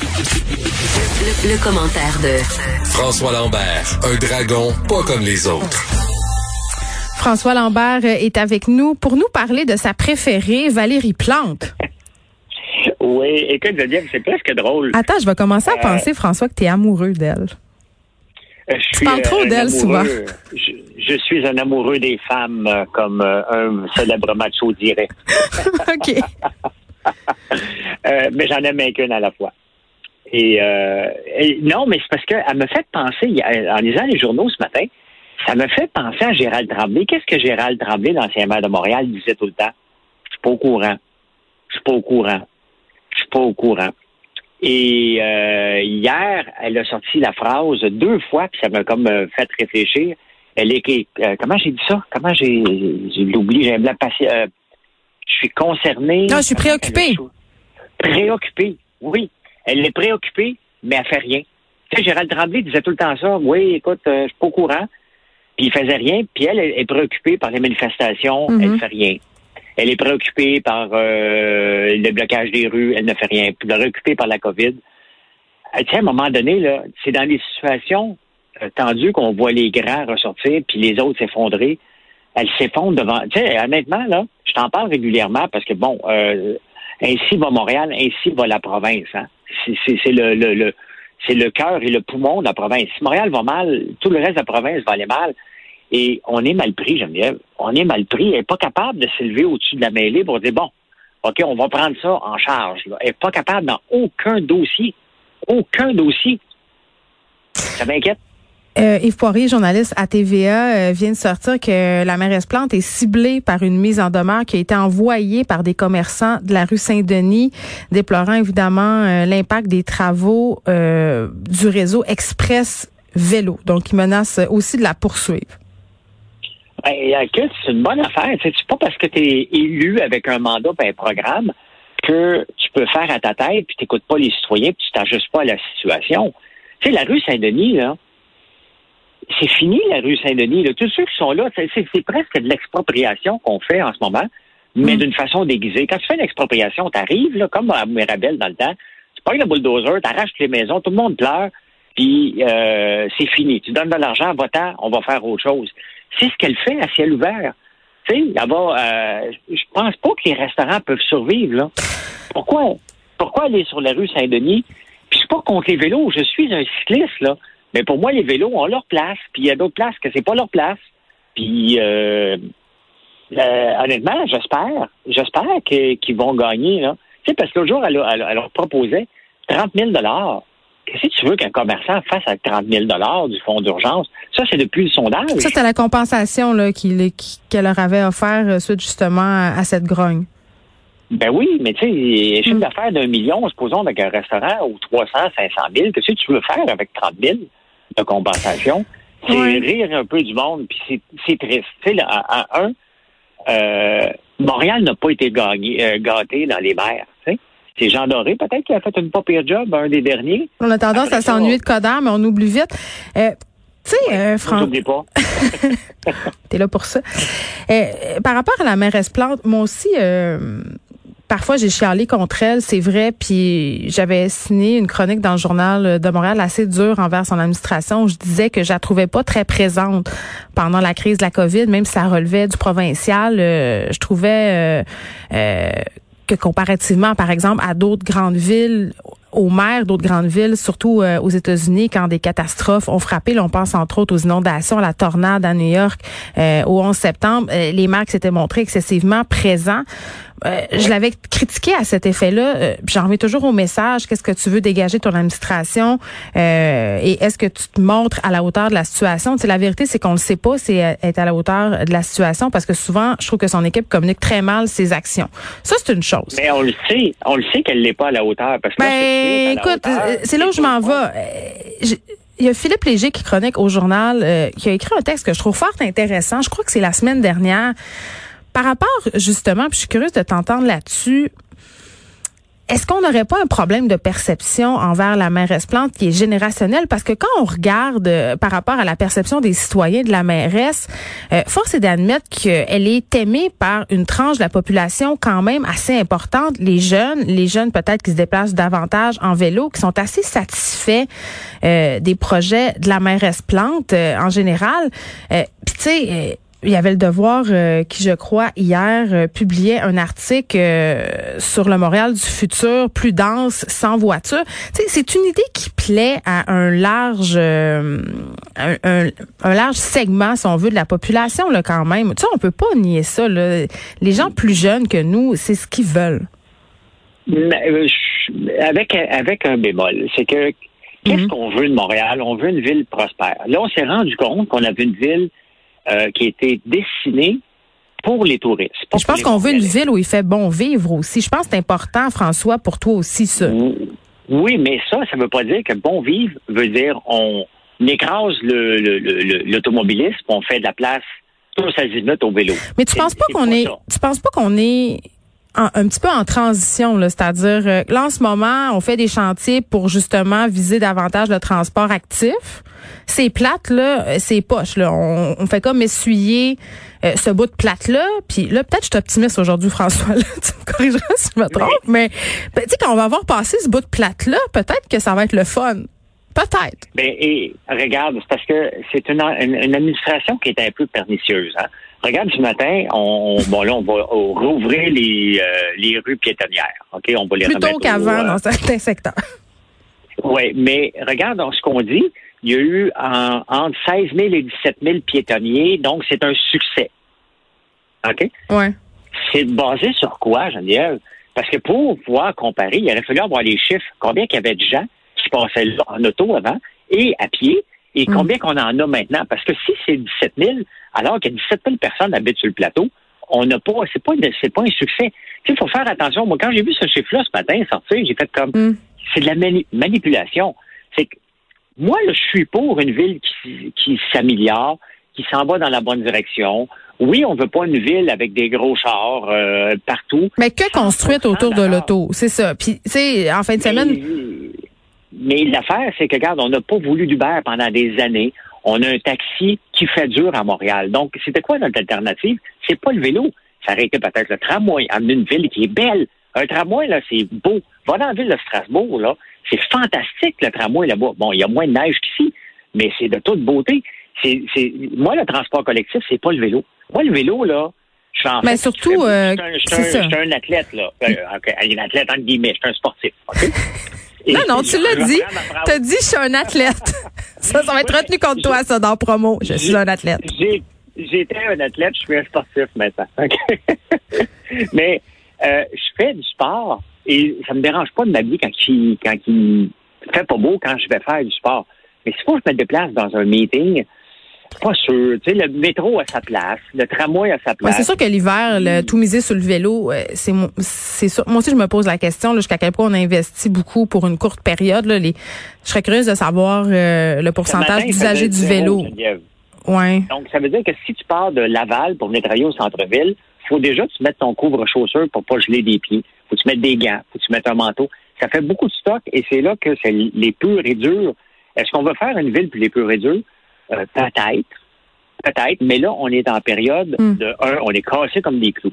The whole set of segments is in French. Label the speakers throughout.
Speaker 1: Le, le commentaire de
Speaker 2: François Lambert, un dragon pas comme les autres.
Speaker 3: François Lambert est avec nous pour nous parler de sa préférée, Valérie Plante.
Speaker 4: Oui, écoute, dire, c'est presque drôle.
Speaker 3: Attends, je vais commencer à
Speaker 4: Euh,
Speaker 3: penser, François, que tu es amoureux d'elle.
Speaker 4: Euh, Je suis,
Speaker 3: parles trop
Speaker 4: un
Speaker 3: d'elle, souvent.
Speaker 4: amoureux- Je, je suis un amoureux des femmes, euh, comme euh, un célèbre macho dirait.
Speaker 3: OK.
Speaker 4: Euh, mais j'en aime qu'une à la fois. Et, euh, et non, mais c'est parce qu'elle me fait penser, en lisant les journaux ce matin, ça me fait penser à Gérald Tremblay. Qu'est-ce que Gérald Tremblay, l'ancien maire de Montréal, disait tout le temps? Je suis pas au courant. Je suis pas au courant. Je suis pas au courant. Et euh, hier, elle a sorti la phrase deux fois, puis ça m'a comme euh, fait réfléchir. Elle est euh, comment j'ai dit ça? Comment j'ai j'ai l'oubli, j'ai passé. euh, je suis concernée.
Speaker 3: Non, je suis préoccupée.
Speaker 4: Préoccupée, oui. Elle est préoccupée, mais elle fait rien. Tu sais, Gérald Tremblay disait tout le temps ça. Oui, écoute, euh, je suis pas au courant. Puis il faisait rien. Puis elle, elle est préoccupée par les manifestations.
Speaker 3: Mhm.
Speaker 4: Elle fait rien. Elle est préoccupée par euh, le blocage des rues. Elle ne fait rien. Puis préoccupée par la COVID. Euh, Tu sais, à un moment donné, là, c'est dans des situations euh, tendues qu'on voit les grands ressortir puis les autres s'effondrer. Elle s'effondre devant. Tu sais, honnêtement, là, je t'en parle régulièrement parce que, bon, euh, ainsi va Montréal, ainsi va la province. Hein. C'est- le, cœur et le poumon de la province. Si Montréal va mal, tout le reste de la province va aller mal. Et on est mal pris, Geneviève. On est mal pris. Elle n'est pas capable de s'élever au-dessus de la mêlée pour dire, bon, OK, on va prendre ça en charge. Elle n'est pas capable dans aucun dossier. Aucun dossier. Ça m'inquiète.
Speaker 3: Euh, Yves Poirier, journaliste à TVA, euh, vient de sortir que la mairesse Plante est ciblée par une mise en demeure qui a été envoyée par des commerçants de la rue Saint-Denis, déplorant évidemment euh, l'impact des travaux du réseau Express Vélo. Donc, il menace aussi de la poursuivre.
Speaker 4: Ben, c'est une bonne affaire. Tu C'est pas parce que tu es élu avec un mandat et un programme que tu peux faire à ta tête puis t'écoutes pas les citoyens puis tu t'ajustes pas à la situation. Tu sais, la rue Saint-Denis, là, c'est fini, la rue Saint-Denis. là. Tous ceux qui sont là, c'est- presque de l'expropriation qu'on fait en ce moment, mais
Speaker 3: Mm.
Speaker 4: d'une façon déguisée. Quand tu fais une expropriation, tu arrives, comme à Mirabel dans le temps, tu pognes le bulldozer, tu arraches les maisons, tout le monde pleure, puis euh, c'est fini. Tu donnes de l'argent, va-t'en, on va faire autre chose. C'est ce qu'elle fait à ciel ouvert. Tu sais, euh, je pense pas que les restaurants peuvent survivre, là. Pourquoi? Pourquoi aller sur la rue Saint-Denis? Puis je suis pas contre les vélos, je suis un cycliste, là. Mais pour moi, les vélos ont leur place, puis il y a d'autres places que c'est pas leur place. Puis euh, euh, honnêtement, j'espère, j'espère qu'ils vont gagner, là. Tu sais, parce que l'autre jour, elle, a- elle, elle leur proposait 30 000 Qu'est-ce que tu veux qu'un commerçant fasse avec 30 000 du fonds d'urgence? Ça, c'est depuis le sondage.
Speaker 3: Ça, c'était la compensation qu'elle leur avait offert euh, suite justement à, à cette grogne.
Speaker 4: Ben oui, mais tu sais, chiffre
Speaker 3: Mm.
Speaker 4: d'affaires d'un million, supposons, avec un restaurant ou 300, 500 000, qu'est-ce que tu veux faire avec 30 000 de compensation? C'est
Speaker 3: Ouais.
Speaker 4: rire un peu du monde, puis c'est- triste. Tu sais, là, à, à un, euh, Montréal n'a pas été gagné, euh, gâté dans les mers. tu sais. C'est Jean Doré, peut-être, qui a fait une pas pire job, un des derniers.
Speaker 3: On a tendance
Speaker 4: Après
Speaker 3: à s'ennuyer de Coder, mais on oublie vite. Euh, tu sais, euh,
Speaker 4: Je
Speaker 3: Fran-
Speaker 4: n'oublie pas.
Speaker 3: T'es là pour ça. Euh, par rapport à la mairesse Plante, moi aussi, euh, parfois j'ai chialé contre elle, c'est vrai. Puis j'avais signé une chronique dans le journal de Montréal assez dure envers son administration. Où je disais que je la trouvais pas très présente pendant la crise de la COVID, même si ça relevait du provincial. euh, je trouvais euh, euh, que comparativement, par exemple, à d'autres grandes villes, aux maires d'autres grandes villes, surtout euh, aux États-Unis, quand des catastrophes ont frappé, là, on pense entre autres aux inondations, à la tornade à New York euh, au 11 septembre, euh, les maires s'étaient montrés excessivement présents. Euh, je l'avais critiqué à cet effet-là. Euh, J'en reviens toujours au message. Qu'est-ce que tu veux dégager de ton administration? Euh, et est-ce que tu te montres à la hauteur de la situation? Tu sais, la vérité, c'est qu'on ne sait pas si elle est à la hauteur de la situation parce que souvent, je trouve que son équipe communique très mal ses actions. Ça, c'est une chose.
Speaker 4: Mais on le sait, on le sait qu'elle n'est pas à la hauteur. Parce que
Speaker 3: Ben, écoute, euh, c'est là où je m'en vais. Euh, Il y a Philippe Léger qui chronique au journal, euh, qui a écrit un texte que je trouve fort intéressant. Je crois que c'est la semaine dernière. Par rapport, justement, puis je suis curieuse de t'entendre là-dessus. est-ce qu'on n'aurait pas un problème de perception envers la mairesse Plante qui est générationnel? Parce que quand on regarde euh, par rapport à la perception des citoyens de la mairesse, euh, force est d'admettre qu'elle est aimée par une tranche de la population quand même assez importante, les jeunes, les jeunes peut-être qui se déplacent davantage en vélo, qui sont assez satisfaits euh, des projets de la mairesse Plante en général. Puis tu sais il y avait le devoir euh, qui, je crois, hier euh, publiait un article euh, sur le Montréal du futur, plus dense, sans voiture. C'est une idée qui plaît à un large, un, large segment, si on veut, de la population là, quand même. Tu sais, on peut pas nier ça. Là. Les gens plus jeunes que nous, c'est ce qu'ils veulent.
Speaker 4: avec avec un bémol, c'est que qu'est-ce mhm. qu'on veut de Montréal? On veut une ville prospère. Là, on s'est rendu compte qu'on avait une ville euh, qui a été dessinée pour les touristes.
Speaker 3: Je pense qu'on veut une ville où il fait bon vivre aussi. Je pense que c'est important, François, pour toi aussi, ça.
Speaker 4: Oui, mais ça, ça ne veut pas dire que bon vivre veut dire on écrase l'automobilisme, on fait de la place tous azimuts au vélo.
Speaker 3: Mais tu penses pas qu'on est, tu penses pas qu'on est un petit peu en transition, c'est-à-dire euh, là en ce moment, on fait des chantiers pour justement viser davantage le transport actif. C'est plate là, euh, c'est poche là. On, fait comme essuyer euh, ce bout de plate là. Puis là, peut-être je suis optimiste aujourd'hui, François. Là, tu me corrigeras si je me trompe, mais ben, tu sais quand on va avoir passé ce bout de plate là, peut-être que ça va être le fun. Peut-être.
Speaker 4: Ben, et regarde, c'est parce que c'est une, une, administration qui est un peu pernicieuse. Hein? Regarde, ce matin, on, bon là, on va rouvrir les, euh, les rues piétonnières. OK? On va les
Speaker 3: Plutôt qu'avant dans certains secteurs.
Speaker 4: Oui, mais regarde ce qu'on dit. Il y a eu entre 16 000 et 17 000 piétonniers, donc c'est un succès. OK?
Speaker 3: Oui.
Speaker 4: C'est basé sur quoi, Geneviève? Parce que pour pouvoir comparer, il aurait fallu avoir les chiffres. Combien il y avait de gens qui passaient là en auto avant et à pied et mm. combien qu'on en a maintenant? Parce que si c'est 17 000, alors que 17 000 personnes habitent sur le plateau, on n'a pas, c'est pas, c'est pas un succès. Tu il faut faire attention. Moi, quand j'ai vu ce chiffre-là ce matin sortir, j'ai fait comme, mm. c'est de la manipulation. C'est que, moi, je suis pour une ville qui, qui s'améliore, qui s'en va dans la bonne direction. Oui, on veut pas une ville avec des gros chars euh, partout.
Speaker 3: Mais que construite autour de l'auto, c'est ça. Puis, tu sais, en fin de semaine.
Speaker 4: Mais l'affaire, c'est que, regarde, on n'a pas voulu d'Uber pendant des années. On a un taxi qui fait dur à Montréal. Donc, c'était quoi notre alternative? C'est pas le vélo. Ça aurait été peut-être le tramway, amener une ville qui est belle. Un tramway, là, c'est beau. Va dans la ville de Strasbourg, là. C'est fantastique, le tramway, là-bas. Bon, il y a moins de neige qu'ici, mais c'est de toute beauté. C'est, moi, le transport collectif, c'est pas le vélo. Moi, le vélo, là, je suis en
Speaker 3: Mais surtout,
Speaker 4: euh, je suis un, un, athlète, là. Euh, un athlète, entre guillemets. Je suis un sportif,
Speaker 3: non, non, tu l'as dit. Tu as dit, je suis un athlète. ça, ça va être retenu contre toi, ça, dans promo. Je suis un athlète.
Speaker 4: J'étais un athlète, je suis un sportif maintenant. Mais euh, je fais du sport et ça me dérange pas de m'habiller quand il, quand il fait pas beau, quand je vais faire du sport. Mais s'il faut que je me déplace dans un meeting, pas sûr. Tu sais, le métro a sa place, le tramway a sa place.
Speaker 3: c'est sûr que l'hiver, le, tout miser sur le vélo, euh, c'est c'est sûr. Moi aussi, je me pose la question jusqu'à quel point on investit beaucoup pour une courte période. Là, les, je serais curieuse de savoir euh, le pourcentage d'usagers du vélo. Ouais.
Speaker 4: Donc, ça veut dire que si tu pars de Laval pour venir travailler au centre-ville, faut déjà que tu mettes ton couvre-chaussure pour pas geler des pieds. Faut que tu mettes des gants, faut que tu mettes un manteau. Ça fait beaucoup de stock et c'est là que c'est les purs et durs. Est-ce qu'on va faire une ville pour les purs et durs? Euh, peut-être, peut-être, mais là, on est en période hmm. de un, on est cassé comme des clous.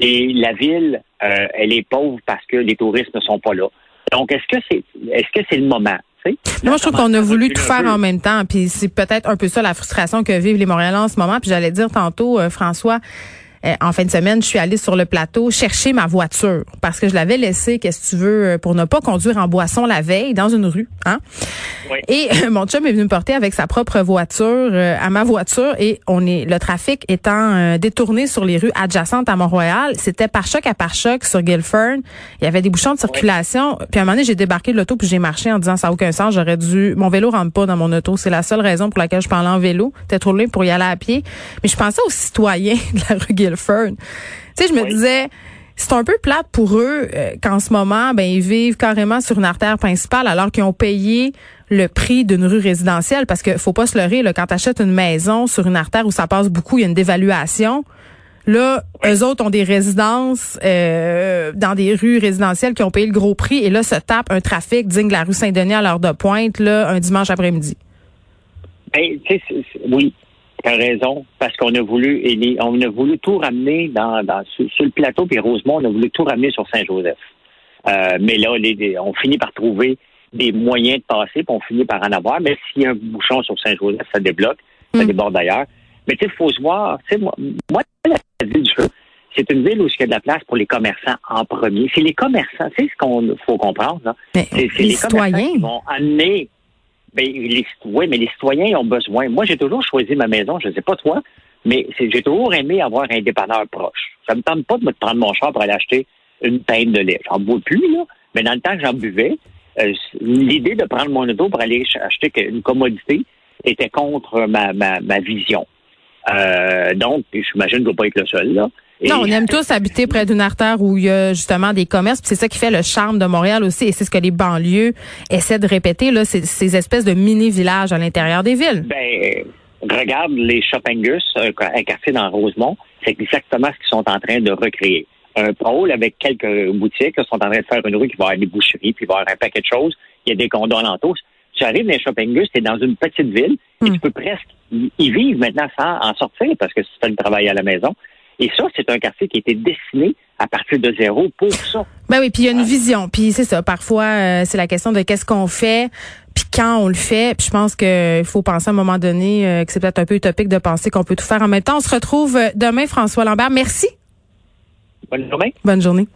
Speaker 4: Et la ville, euh, elle est pauvre parce que les touristes ne sont pas là. Donc, est-ce que c'est est-ce que c'est le moment?
Speaker 3: Moi, je trouve qu'on a voulu tout faire en même temps. Puis c'est peut-être un peu ça la frustration que vivent les Montréalais en ce moment. Puis j'allais dire tantôt, euh, François, euh, en fin de semaine, je suis allée sur le plateau chercher ma voiture parce que je l'avais laissée, qu'est-ce que tu veux, euh, pour ne pas conduire en boisson la veille dans une rue. Hein? Oui. Et euh, mon chum est venu me porter avec sa propre voiture à ma voiture et on est le trafic étant détourné sur les rues adjacentes à Mont-Royal. C'était par choc à par choc sur Guilford. Il y avait des bouchons de circulation. Puis à un moment donné, j'ai débarqué de l'auto puis j'ai marché en disant ça n'a aucun sens. J'aurais dû. Mon vélo rentre pas dans mon auto. C'est la seule raison pour laquelle je parlais en vélo. C'était trop loin pour y aller à pied. Mais je pensais aux citoyens de la rue Guilford tu sais, je me disais, c'est un peu plate pour eux euh, qu'en ce moment, ben ils vivent carrément sur une artère principale alors qu'ils ont payé le prix d'une rue résidentielle. Parce que faut pas se leurrer là, quand tu achètes une maison sur une artère où ça passe beaucoup, il y a une dévaluation. Là, eux autres ont des résidences euh, dans des rues résidentielles qui ont payé le gros prix et là se tapent un trafic digne de la rue Saint-Denis à l'heure de pointe là un dimanche après-midi.
Speaker 4: Ben, oui, tu as raison, parce qu'on a voulu on a voulu tout ramener dans, sur, le plateau, puis Rosemont, on a voulu tout ramener sur Saint-Joseph. Euh, mais là, on finit par trouver des moyens de passer, puis on finit par en avoir. Mais s'il y a un bouchon sur Saint-Joseph, ça débloque, ça mm. déborde d'ailleurs. Mais tu sais, il faut se voir, tu sais, moi, moi, la ville du feu, c'est une ville où il y a de la place pour les commerçants en premier. C'est les commerçants, c'est ce qu'on faut comprendre. C'est les, citoyens qui vont amener ben, oui, mais les citoyens ont besoin. Moi, j'ai toujours choisi ma maison, je ne sais pas toi, mais j'ai toujours aimé avoir un dépanneur proche. Ça me tente pas de me prendre mon char pour aller acheter une peine de lait. J'en bois plus, là, mais dans le temps que j'en buvais, euh, l'idée de prendre mon auto pour aller acheter une commodité était contre ma, ma, ma vision. Euh, donc, j'imagine que je ne dois pas être le seul, là.
Speaker 3: Non, on aime tous habiter près d'une artère où il y a justement des commerces. C'est ça qui fait le charme de Montréal aussi. Et c'est ce que les banlieues essaient de répéter, là, ces, ces espèces de mini-villages à l'intérieur des villes.
Speaker 4: Ben, regarde les Shoppingus, un quartier dans Rosemont. C'est exactement ce qu'ils sont en train de recréer. Un pôle avec quelques boutiques. Ils sont en train de faire une rue qui va avoir des boucheries, puis il va y avoir un paquet de choses. Il y a des condos alentours. Tu arrives dans les Shoppingus, tu es dans une petite ville et hmm. tu peux presque y vivre maintenant sans en sortir parce que tu fais le travail à la maison. Et ça, c'est un quartier qui a été dessiné à partir de zéro pour ça.
Speaker 3: Ben oui, puis il y a une vision. Puis c'est ça. Parfois, euh, c'est la question de qu'est-ce qu'on fait, puis quand on le fait. Puis je pense qu'il faut penser à un moment donné euh, que c'est peut-être un peu utopique de penser qu'on peut tout faire en même temps. On se retrouve euh, demain, François Lambert. Merci.
Speaker 4: Bonne journée.
Speaker 3: Bonne journée.